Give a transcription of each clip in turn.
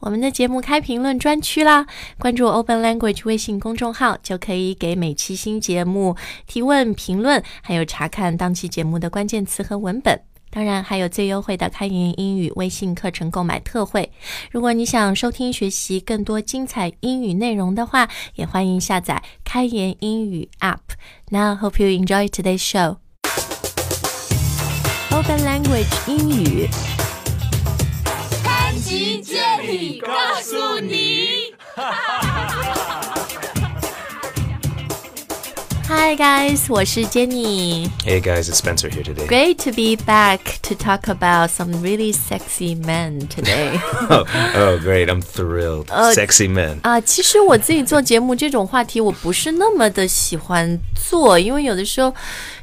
我们的节目开评论专区啦，关注 Open Language 微信公众号，就可以给每期新节目提问、评论，还有查看当期节目的关键词和文本。当然，还有最优惠的开言英语微信课程购买特惠。如果你想收听学习更多精彩英语内容的话，也欢迎下载开言英语 App。Now, hope you enjoy today's show. Open Language 英语。潘吉接力告诉你。 Hi guys，我是 Jenny。 Hey guys, it's Spencer here today. Great to be back to talk about some really sexy men today. Oh, oh, great! I'm thrilled. Sexy men. 啊，其实我自己做节目这种话题，我不是那么的喜欢做，因为有的时候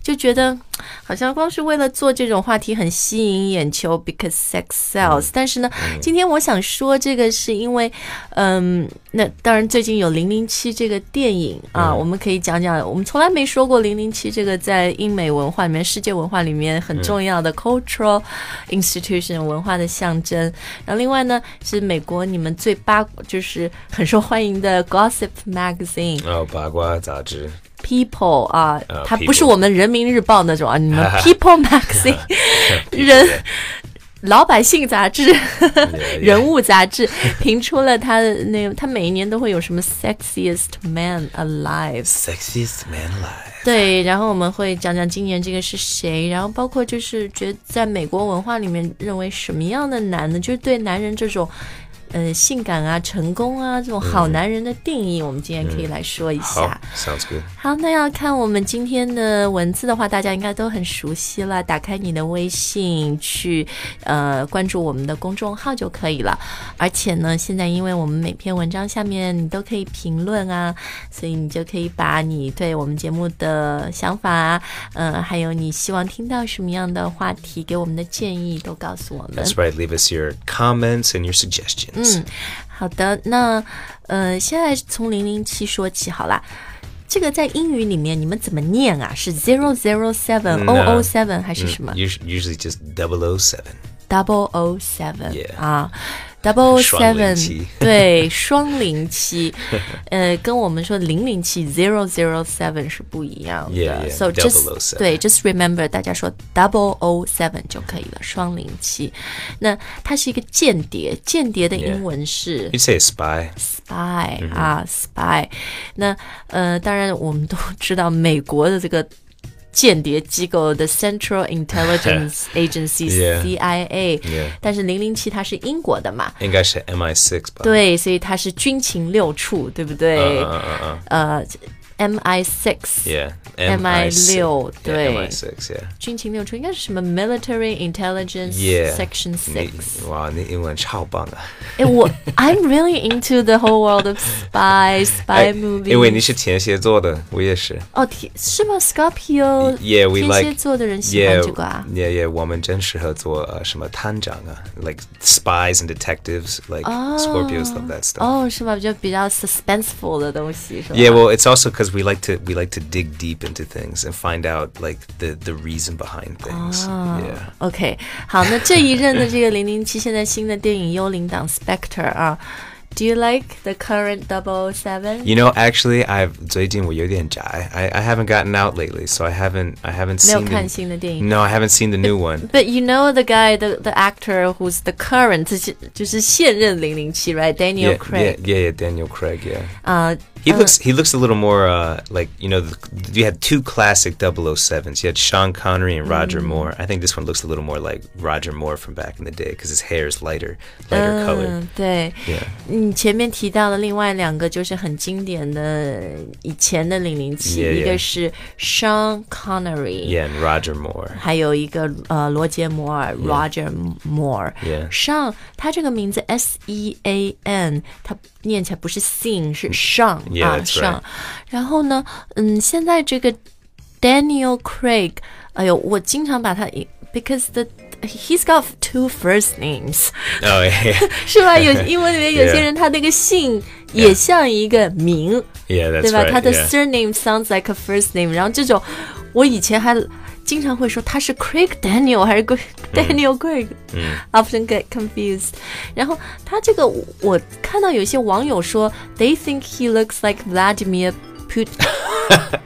就觉得好像光是为了做这种话题很吸引眼球，because sex sells。但是呢，今天我想说这个是因为，嗯，那当然最近有《零零七》这个电影啊，我们可以讲讲。我们从来没说过《零零七》这个在英美文化里面、世界文化里面很重要的 cultural institution 文化的象征。然后另外呢，是美国你们最八就是很受欢迎的 Gossip Magazine。哦，八卦杂志。People 啊，呃它不是我们人民日报那种啊，你们 People Magazine 人老百姓杂志、人物杂志评出了他的那，他每一年都会有什么 Sexiest Man Alive。Sexiest man alive. 对，然后我们会讲讲今年这个是谁，然后包括就是觉得在美国文化里面认为什么样的男的，就是对男人这种。呃，性感啊，成功啊，这种好男人的定义，我们今天可以来说一下。好，sounds good. 好，那要看我们今天的文字的话，大家应该都很熟悉了。打开你的微信去，呃，关注我们的公众号就可以了。而且呢，现在因为我们每篇文章下面你都可以评论啊，所以你就可以把你对我们节目的想法啊，呃，还有你希望听到什么样的话题，给我们的建议都告诉我们。That's right. Leave us your comments and your suggestions. 嗯，好的，那呃，现在从零零七说起好啦。这个在英语里面你们怎么念啊？是 zero zero seven o o seven 还是什么 Us- Usually just 007. double o seven Yeah 啊？double seven 对，双零七，呃，跟我们说零零七 zero zero seven 是不一样的。So just 对，just remember 大家说 double o seven 就可以了，双零七。那它是一个间谍，间谍的英文是 You'd say spy. spy 啊，spy。那呃，当然我们都知道美国的这个间谍机构的 Central Intelligence Agency Yeah. CIA，但是零零七它是英国的嘛，应该是 MI6 吧？对，所以它是军情六处，对不对？呃 ，MI six。 Yeah. MI6 Yeah, 对 MI6, yeah. 军情六处应该是什么 Military Intelligence Yeah. Section 你 Six。哇，你英文超棒啊！哎，我 I'm really into the whole world of spy spy 哎 movies。因为你是天蝎座的，我也是。哦，天是吗？Scorpio， Yeah, we 天 like 蝎座的人喜欢 Yeah, 这个啊。 yeah, yeah. 我们真适合做呃什么探长啊，like spies and detectives. Like Scorpios love that stuff. 哦，是吗？就比较 suspenseful 的东西，是吧 Yeah, well, it's also because we like to we like to dig deep into things and find out like the the reason behind things. Yeah. OK，好，那这一任的这个零零七，现在新的电影《幽灵党》Spectre 啊，Do you like the current Double Seven？ You know, actually, I've 最近我有点宅. I I haven't gotten out lately, so I haven't I haven't 没有 seen 看 the, 新的电影。 No, I haven't seen the new one. But you know the guy, the the actor who's the current，就是就是现任零零七，right？Daniel Yeah, Craig yeah, yeah, yeah, Daniel Craig, yeah. 啊、 He looks he looks a little more uh, like you know the, you had two classic 007s. You had Sean Connery and Roger Moore. I think this one looks a little more like Roger Moore from back in the day because his hair is lighter, lighter color. 嗯，对。 Yeah. 你前面提到的另外两个就是很经典的以前的零零七， Yeah, 一个 yeah. 是 Sean Connery，、 Yeah, and Roger Moore. 还有一个呃罗杰摩尔 Roger Moore。 Yeah. Sean 他这个名字 S E A N，他念起来不是 Sean 是 Sean Yeah, 啊 right. 然后呢，嗯，现在这个 Daniel Craig，哎呦，我经常把他 because the he's got two first names。Oh yeah, 是吧？有英文里面有些人他那个姓也像一个名对吧？right. 他的 surname sounds like a first name，然后这种我以前还经常会说他是 Craig Daniel 还是 Craig Daniel Craig，嗯 often get confused。然后他这个我看到有些网友说，they think he looks like Vladimir Putin，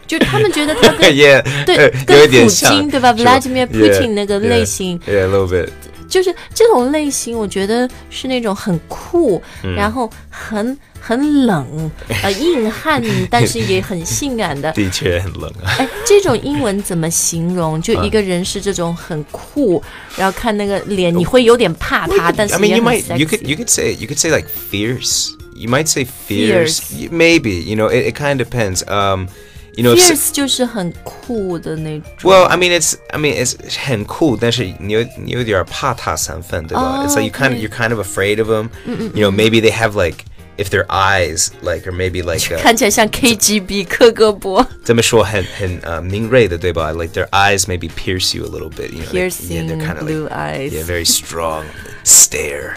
就是他们觉得他跟 yeah，对呃跟有一点普像京对吧是吧？Vladimir Yeah, Putin 那个 yeah, 类型 Yeah, a little bit. 就是这种类型，我觉得是那种很酷，嗯然后很很冷，呃，硬汉，但是也很性感的。的确很冷啊。哎，这种英文怎么形容？就一个人是这种很酷，然后看那个脸，你会有点怕他，但 I 是 mean, you might, you could, you could say, you could say like fierce. You might say fierce. Fierce. Maybe, you know, it, it kind of depends. Um, you know, s- Fierce 就是很酷的那种。 well, I mean, it's, I mean, it's 很酷，但是你有你有点怕他三分，对吧？It's like you kind of, okay. you're kind of afraid of them. You know, maybe they have like, if their eyes like, or maybe like, uh, 看起来像 KGB 克格勃这么说很很呃敏锐的，对吧？Like their eyes maybe pierce you a little bit. You know, like, yeah, piercing they're kind of blue like, eyes。 yeah, very strong stare.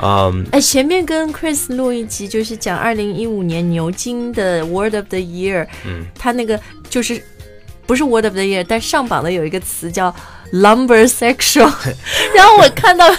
Um, 哎，前面跟 Chris 录一集，就是讲二零一五年牛津的 Word of the Year，嗯，他那个就是不是 Word of the Year，但上榜的有一个词叫 lumber sexual，然后我看到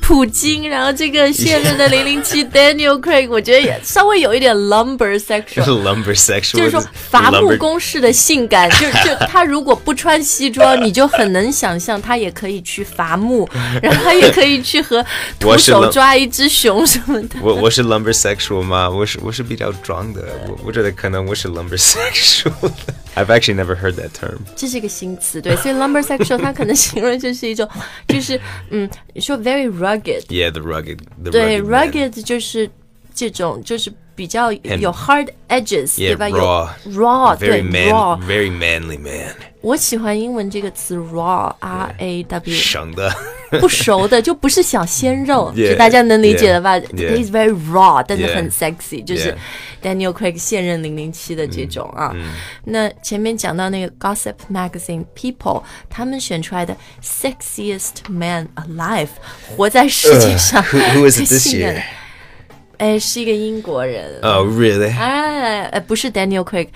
普京，然后这个现任的 零零七 Daniel Craig，我觉得也稍微有一点 lumber sexual。lumber sexual. 就是说伐木工式的性感，就就他如果不穿西装，你就很能想象他也可以去伐木，然后他也可以去和徒我手抓一只熊什么的。我我是 lumber sexual 吗？我是我是比较装的，我我觉得可能我是 lumber sexual 的。I've actually never heard that term. 这是一个新词，对，所以 lumber sexual 它可能形容就是一种，就是嗯，你说 very rugged， Yeah, the rugged, the 对 rugged. man. ，rugged 就是这种，就是比较有 hard edges， Yeah, 对吧？有 raw. raw，对 Very man, raw， very manly man. 我喜欢英文这个词 raw，r a w。生的。不熟的就不是小鲜肉就大家能理解的吧 He's very raw，但是很 sexy，就是. Daniel Craig 现任零零七的这种啊。那前面讲到那个 Gossip Magazine People，他们选出来的 sexiest man alive，活在世界上最性感哎，是一个英国人。Oh, really? 哎，呃，不是 Daniel Craig，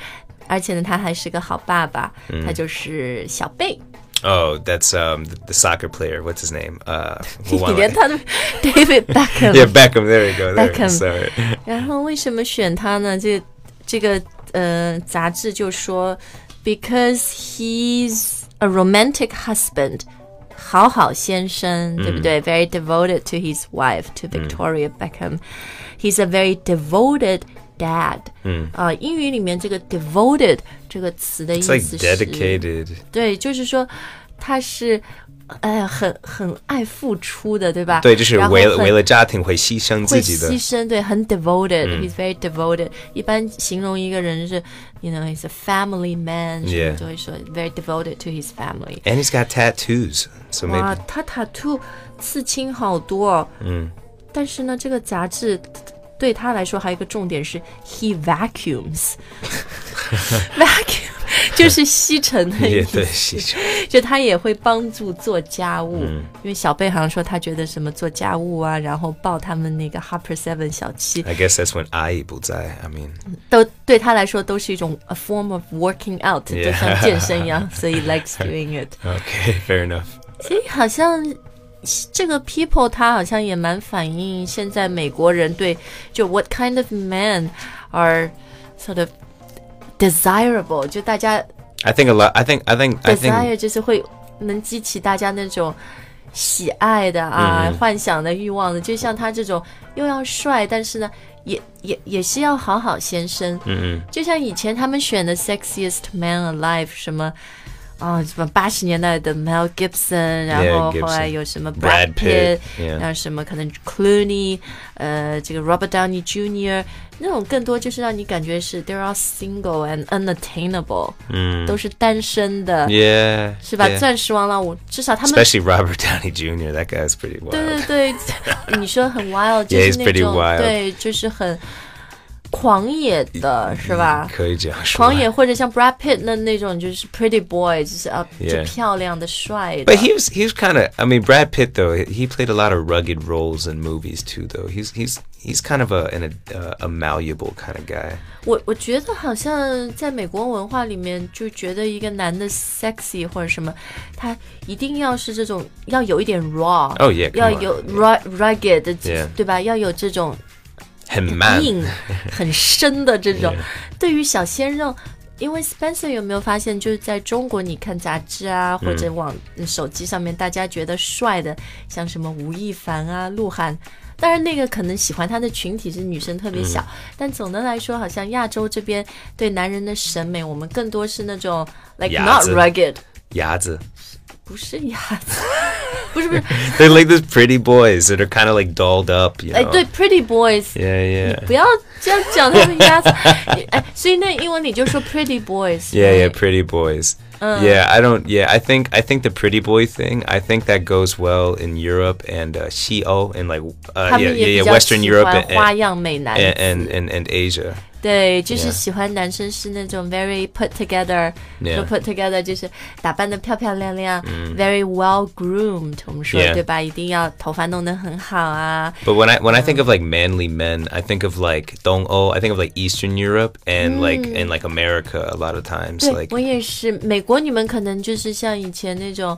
而且呢，他还是个好爸爸，嗯他就是小贝。 Oh, that's um the, the soccer player. What's his name? Uh, 你 who won 连 it? 他的 David Beckham yeah, Beckham. There you go. There. Beckham. Sorry. 然后为什么选他呢？这这个呃杂志就说，because he's a romantic husband，好好先生，对不对？Very devoted to his wife, to Victoria Beckham. He's a very devoted dad. 嗯啊、英语里面这个 devoted 这个词的意 It's 思 like 是 dedicated. 对，就是说他是。哎，很很爱付出的，对吧？对，就是然后很为了为了家庭会牺牲自会己的。牺牲，对，很 devoted，he's、very devoted。一般形容一个人是，you know he's a family man，什 Yeah 么都会说 very devoted to his family。 And he's got tattoos, so 哇 maybe.，他 tattoo 刺青好多、哦，嗯，但是呢，这个杂志 对他来说还有一个重点是 he vacuums，vacuum 就是吸尘的意也思。对，牺牲。就他也会帮助做家务，因为小贝好像说他觉得什么做家务啊，然后抱他们那个 Harper Seven 小七， I guess that's when 阿姨不在。I mean, 都对他来说都是一种 a form of working out，、 Yeah 就像健身一样，所以 likes doing it。 okay, fair enough. 所以好像 这个 people 他好像也蛮反映现在美国人对就 what kind of men are sort of desirable，就大家 I think a lot. I think. I think. I think. desire 就是会能激起大家那种喜爱的啊、幻想的欲望的，就像他这种又要帅，但是呢，也也也是要好好先生。嗯嗯，就像以前他们选的 sexiest man alive 什么。 啊，什么八十年代的 Mel Gibson，然后后来有什么 Brad 然后什么可能 Clooney，呃，这个 Robert Downey Jr. 那种更多就是让你感觉是 they're all single and unattainable，嗯，都是单身的，Yeah. 是吧.钻石王老五，至少他们 Especially Robert Downey Jr. That guy's pretty 对 wild. 对对，你说很 wild，就是那 pretty 种.对，就是很狂野的，是吧？可以这样说。狂野或者像 Brad Pitt 那那种，就是 Pretty Boy，就是啊，就 Yeah 漂亮的、帅的 But。he was he was kind of I mean Brad Pitt though he played a lot of rugged roles in movies too though he's he's he's kind of a an, a, a malleable kind of guy 我我觉得好像在美国文化里面，就觉得一个男的 sexy 或者什么，他一定要是这种，要有一点 raw，Oh, yeah, come 要有 ru- rugged，Yeah 对吧？要有这种很硬、很深的这种。对于小鲜肉，因为 Spencer 有没有发现，就是在中国，你看杂志啊，或者网、手机上面，大家觉得帅的，像什么吴亦凡啊、鹿晗。当然，那个可能喜欢他的群体是女生特别小，但总的来说，好像亚洲这边对男人的审美，我们更多是那种 like not rugged，牙子不是鸭子，不是不是， they're like those pretty boys that are kind of like dolled up you know 哎，对，pretty boys， yeah yeah 不要这样讲他们鸭子，哎，所以那英文里就说 pretty boys。 Yeah, yeah, pretty boys. Uh. yeah, I don't. Yeah, I think I think the pretty boy thing. I think that goes well in Europe and uh, Shio and like 他 uh, 们 yeah, 也 yeah, 比 yeah, 较 Western 喜 Europe 欢 and 花 and, 样美男子 and, and, and Asia. 对，就是 Yeah. 喜欢男生是那种 very put together， Yeah. 说 put together 就是打扮的漂漂亮亮、v e r y well groomed，我们说 Yeah. 对吧？一定要头发弄得很好啊。 But when I when I think of like manly men, I think of like Dong O. I think of like Eastern Europe and like and like America a lot of times. 对 Like 我也是，美国你们可能就是像以前那种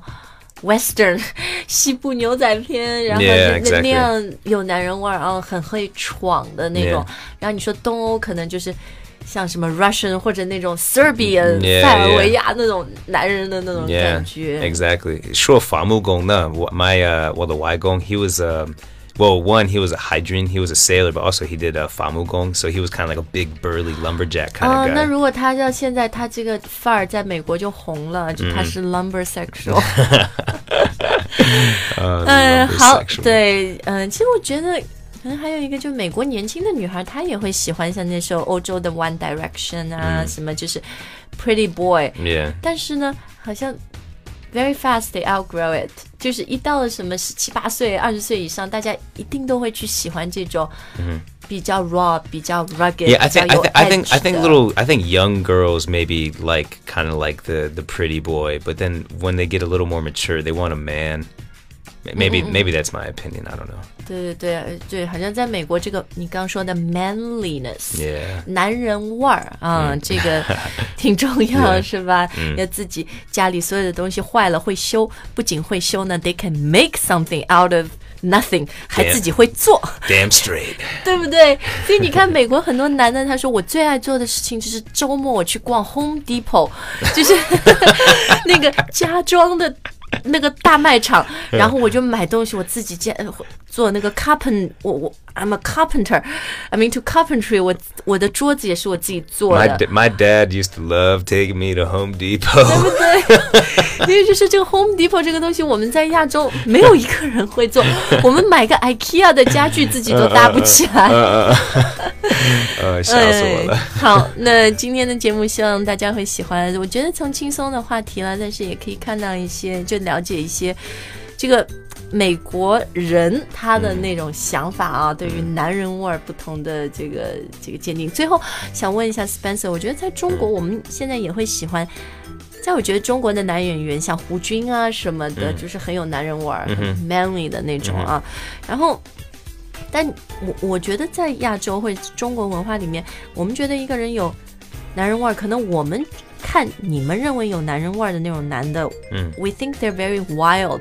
Western 西部牛仔片，然后那那样有男人味儿，然后很会闯的那种。然后你说东欧可能就是。像什么 Russian 或者那种 Serbian、塞尔维亚那种男人的那种感觉 exactly. Sure, Famu Gong na. My uh, well, the Y Gong. He was um. Well, one, he was a hydrant, he was a sailor, but also he did uh, famu gong, so he was kind of like a big burly lumberjack kind 啊 of 那 guy. 如果他要现在他这个范儿在美国就红了，就他是 lumber sexual。 Uh, 嗯， lumber 好， sexual. 对，嗯，其实我觉得可能还有一个，就是美国年轻的女孩，她也会喜欢像那时候欧洲的 One Direction 啊，什么就是 Pretty Boy， Yeah. 但是呢，好像 very fast they outgrow it，就是一到了什么十七八岁、二十岁以上，大家一定都会去喜欢这种比较 raw、比较 rugged、 Yeah, I 比较 think I, 有 th- I think I edge think 的 little I think young girls maybe like kind of like the the pretty boy, but then when they get a little more mature, they want a man. M- Maybe maybe that's my opinion. I don't know. 对对对呃对，好像在美国这个你刚刚说的 manliness，、 Yeah. 男人味儿啊，这个挺重要，是吧？要自己家里所有的东西坏了会修，不仅会修呢，they can make something out of nothing，还 Yeah. 自己会做， Damn straight. 对不对？所以你看，美国很多男的，他说我最爱做的事情就是周末我去逛 Home Depot，就是那个家装的。 那个大卖场，然后我就买东西，我自己建呃做那个 carpent，我我 I'm a carpenter，I mean to carpentry，我我的桌子也是我自己做的 my dad used to love taking me to Home Depot. 对，因为就是这个 Home Depot 这个东西，我们在亚洲没有一个人会做，我们买个 IKEA 的家具自己都搭不起来。呃，笑死我了。哎好，那今天的节目希望大家会喜欢。我觉得从轻松的话题了，但是也可以看到一些，就了解一些这个美国人他的那种想法啊，对于男人味儿不同的这个这个鉴定。最后想问一下 Spencer，我觉得在中国我们现在也会喜欢。在我觉得中国的男演员像胡军啊什么的，就是很有男人味儿、很 manly 的那种啊。然后，但我我觉得在亚洲或者中国文化里面，我们觉得一个人有男人味儿，可能我们看你们认为有男人味儿的那种男的，嗯，we think they're very wild，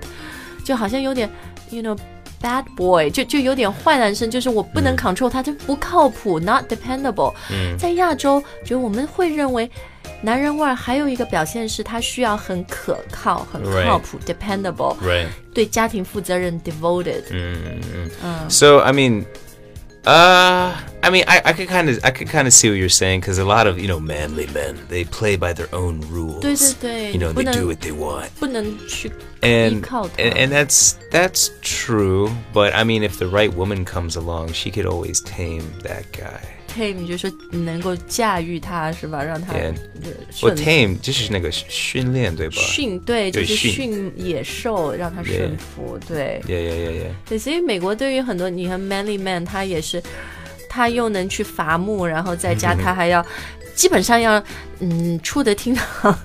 就好像有点，you know。Bad boy 就就有点坏男生，就是我不能 control 他，就不靠谱，not dependable。嗯在亚洲，觉得我们会认为男人味儿还有一个表现是他需要很可靠、很靠谱 dependable，Right. 对家庭负责任 devoted。嗯嗯嗯 So I mean, uh, I mean, I, I could kind of I could kind of see what you're saying because a lot of you know manly men they play by their own rules. 对对对 You know 不 they 能 do what they want. 不能去 and, 依靠他。 and and that's that's true but i mean if the right woman comes along she could always tame that guy 配，你就说能够驾驭他是吧？让他 Yeah. 呃 well 顺 tame 就是那个训练对吧驯对，就是对驯驯野兽，让他顺服。对 yeah yeah yeah yeah 对，所以美国对于很多你看 manly man，他也是 他又能去伐木，然后在家他还要。基本上要，嗯，出得厅堂，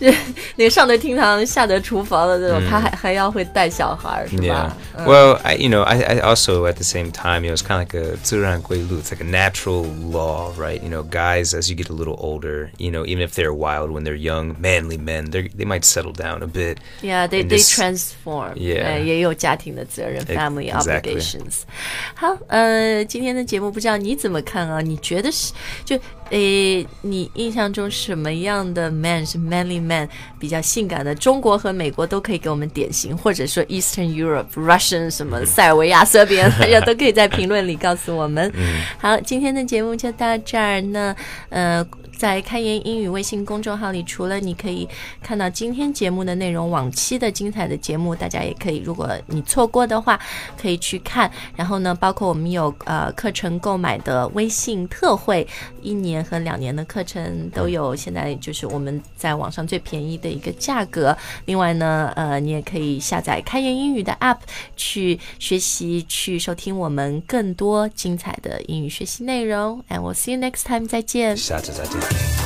那个上得厅堂，下得厨房的这种，他还还要会带小孩，是吧 Yeah. Well, I you know I, I also at the same time it was kind of like a 自然规律 It's like a natural law, right? You know, guys as you get a little older, you know, even if they're wild when they're young, manly men, they they might settle down a bit. Yeah, they and they just- transform. Yeah. 呃也有家庭的责任 Ex- ，family exactly. obligations。好，呃，今天的节目 不知道你怎么看啊？你觉得是就诶，你印象中什么样的 man 是 manly man 比较性感的？中国和美国都可以给我们典型，或者说 Eastern Europe、Russian 什么塞尔维亚、塞边，大家都可以在评论里告诉我们。好，今天的节目就到这儿那。呃，在开言英语微信公众号里，除了你可以看到今天节目的内容，往期的精彩的节目，大家也可以，如果你错过的话，可以去看。然后呢，包括我们有呃课程购买的微信特惠，一年和两年的课程都有，现在就是我们在网上最便宜的一个价格。另外呢，呃，你也可以下载开言英语的 App 去学习，去收听我们更多精彩的英语学习内容。And we'll see you next time，再见。下次再见。Thank you.